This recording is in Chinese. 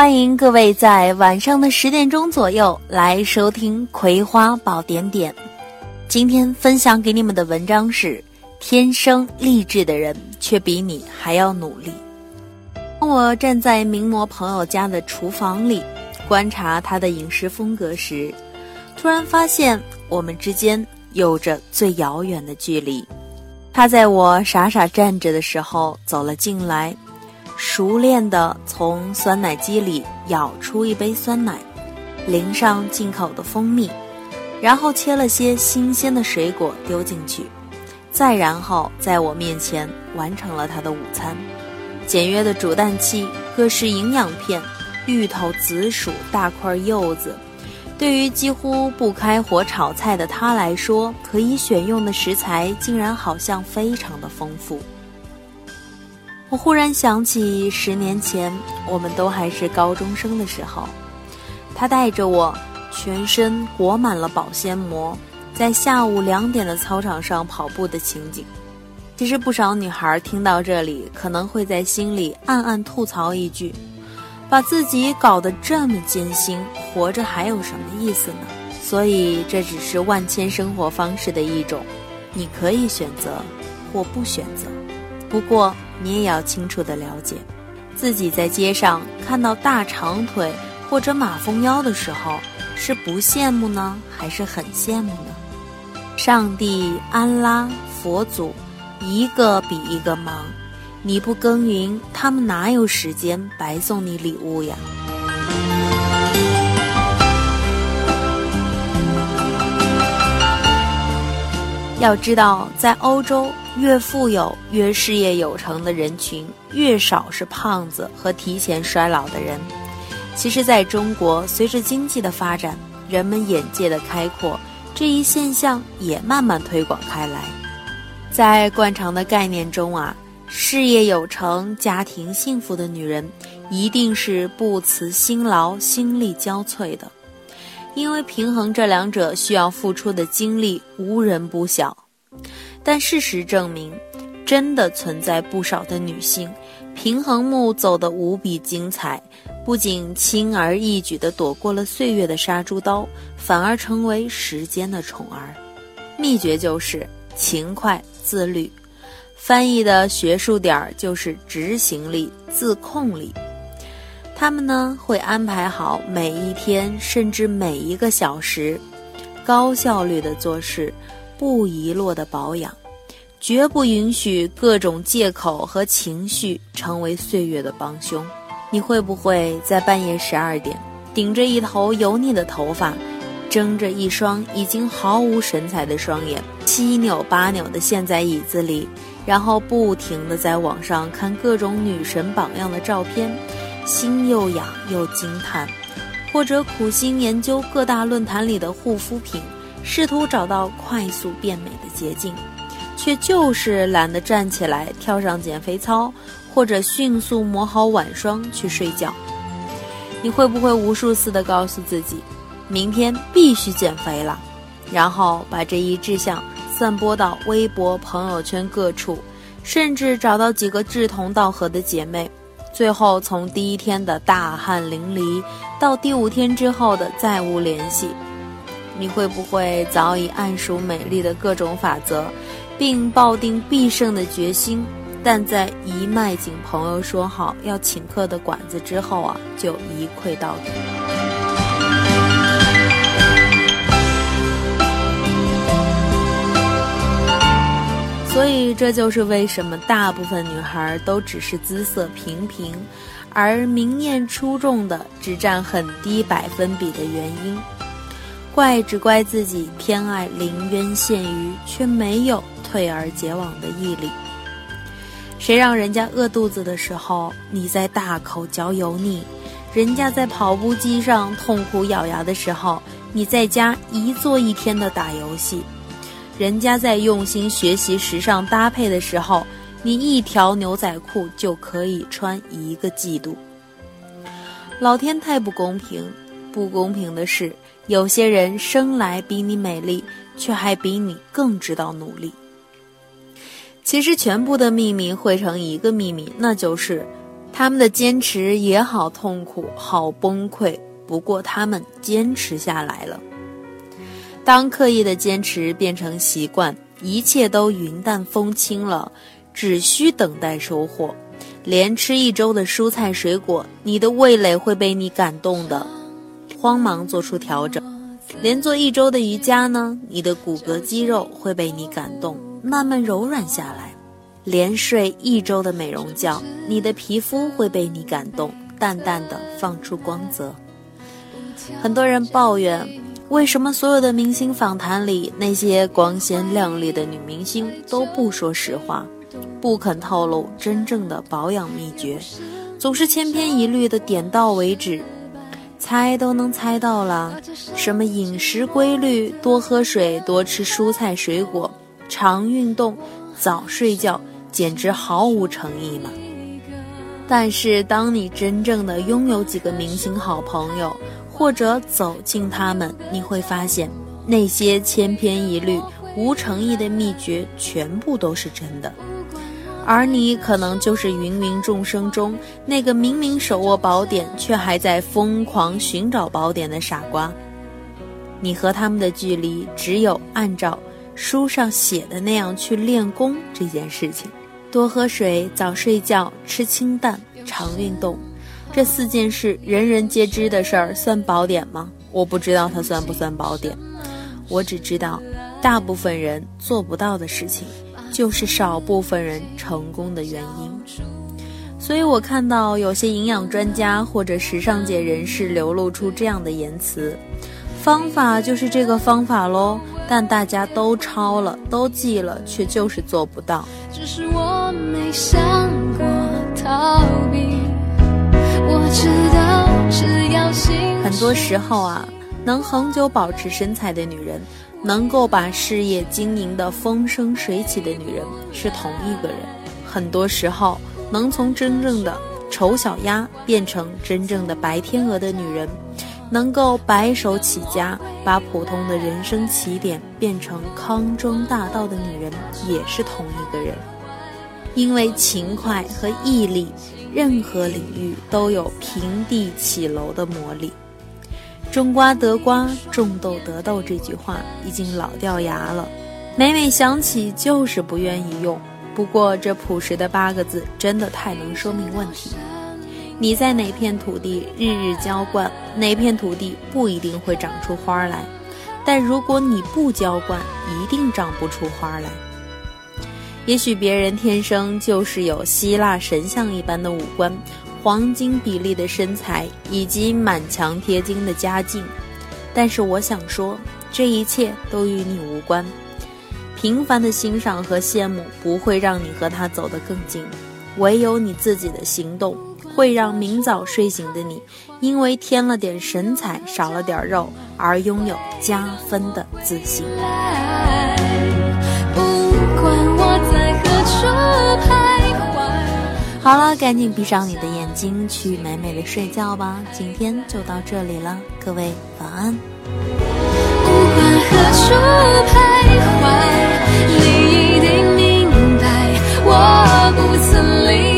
欢迎各位在晚上的十点钟左右来收听《葵花宝典点》。今天分享给你们的文章是：天生丽质的人却比你还要努力。当我站在名模朋友家的厨房里，观察他的饮食风格时，突然发现我们之间有着最遥远的距离。他在我傻傻站着的时候走了进来。熟练地从酸奶机里舀出一杯酸奶，淋上进口的蜂蜜，然后切了些新鲜的水果丢进去，再然后在我面前完成了他的午餐。简约的煮蛋器，各式营养片，芋头、紫薯、大块柚子，对于几乎不开火炒菜的他来说，可以选用的食材竟然好像非常的丰富。我忽然想起十年前，我们都还是高中生的时候，他带着我，全身裹满了保鲜膜，在下午两点的操场上跑步的情景。其实不少女孩听到这里，可能会在心里暗暗吐槽一句：“把自己搞得这么艰辛，活着还有什么意思呢？”所以这只是万千生活方式的一种，你可以选择或不选择。不过。你也要清楚的了解，自己在街上看到大长腿或者马蜂腰的时候，是不羡慕呢，还是很羡慕呢？上帝、安拉、佛祖，一个比一个忙，你不耕耘，他们哪有时间白送你礼物呀？要知道，在欧洲。越富有、越事业有成的人群，越少是胖子和提前衰老的人。其实，在中国，随着经济的发展，人们眼界的开阔，这一现象也慢慢推广开来。在惯常的概念中啊，事业有成、家庭幸福的女人，一定是不辞辛劳、心力交瘁的，因为平衡这两者需要付出的精力，无人不晓。但事实证明，真的存在不少的女性，平衡木走得无比精彩，不仅轻而易举地躲过了岁月的杀猪刀，反而成为时间的宠儿。秘诀就是勤快自律，翻译的学术点儿就是执行力、自控力。他们呢会安排好每一天，甚至每一个小时，高效率的做事。不遗落的保养，绝不允许各种借口和情绪成为岁月的帮凶。你会不会在半夜十二点，顶着一头油腻的头发，睁着一双已经毫无神采的双眼，七扭八扭地陷在椅子里，然后不停地在网上看各种女神榜样的照片，心又痒又惊叹，或者苦心研究各大论坛里的护肤品？试图找到快速变美的捷径，却就是懒得站起来跳上减肥操，或者迅速抹好晚霜去睡觉。你会不会无数次的告诉自己，明天必须减肥了，然后把这一志向散播到微博、朋友圈各处，甚至找到几个志同道合的姐妹，最后从第一天的大汗淋漓到第五天之后的再无联系。你会不会早已谙熟美丽的各种法则，并抱定必胜的决心？但在一迈进朋友说好要请客的馆子之后啊，就一溃到底。所以这就是为什么大部分女孩都只是姿色平平，而明艳出众的只占很低百分比的原因。怪只怪自己偏爱临渊羡鱼，却没有退而结网的毅力。谁让人家饿肚子的时候，你在大口嚼油腻；人家在跑步机上痛苦咬牙的时候，你在家一坐一天的打游戏；人家在用心学习时尚搭配的时候，你一条牛仔裤就可以穿一个季度。老天太不公平，不公平的是。有些人生来比你美丽，却还比你更知道努力。其实，全部的秘密汇成一个秘密，那就是他们的坚持也好痛苦，好崩溃。不过他们坚持下来了。当刻意的坚持变成习惯，一切都云淡风轻了，只需等待收获。连吃一周的蔬菜水果，你的味蕾会被你感动的。慌忙做出调整，连做一周的瑜伽呢，你的骨骼肌肉会被你感动，慢慢柔软下来。连睡一周的美容觉，你的皮肤会被你感动，淡淡的放出光泽。很多人抱怨，为什么所有的明星访谈里，那些光鲜亮丽的女明星都不说实话，不肯透露真正的保养秘诀，总是千篇一律的点到为止，猜都能猜到了，什么饮食规律，多喝水，多吃蔬菜水果，常运动，早睡觉。简直毫无诚意嘛！但是，当你真正的拥有几个明星好朋友，或者走进他们，你会发现，那些千篇一律、无诚意的秘诀全部都是真的。而你可能就是芸芸众生中那个明明手握宝典，却还在疯狂寻找宝典的傻瓜。你和他们的距离，只有按照书上写的那样去练功这件事情。多喝水，早睡觉，吃清淡，常运动，这四件事人人皆知的事儿，算宝典吗？我不知道它算不算宝典，我只知道，大部分人做不到的事情，就是少部分人成功的原因。所以我看到有些营养专家或者时尚界人士流露出这样的言辞：方法就是这个方法喽。但大家都抄了，都记了，却就是做不到。只是我没想过逃避。我知道，只要心。很多时候啊，能恒久保持身材的女人，能够把事业经营的风生水起的女人，是同一个人。很多时候，能从真正的丑小鸭变成真正的白天鹅的女人。能够白手起家，把普通的人生起点变成康庄大道的女人，也是同一个人。因为勤快和毅力，任何领域都有平地起楼的魔力。种瓜得瓜，种豆得豆这句话已经老掉牙了，每每想起就是不愿意用。不过这朴实的八个字，真的太能说明问题。你在哪片土地日日浇灌，哪片土地不一定会长出花来。但如果你不浇灌，一定长不出花来。也许别人天生就是有希腊神像一般的五官、黄金比例的身材以及满墙贴金的家境，但是我想说，这一切都与你无关。平凡的欣赏和羡慕不会让你和他走得更近，唯有你自己的行动。会让明早睡醒的你，因为添了点神采，少了点肉，而拥有加分的自信。好了赶紧闭上你的眼睛去美美的睡觉吧。今天就到这里了各位晚安。不管何处徘徊你一定明白我不曾离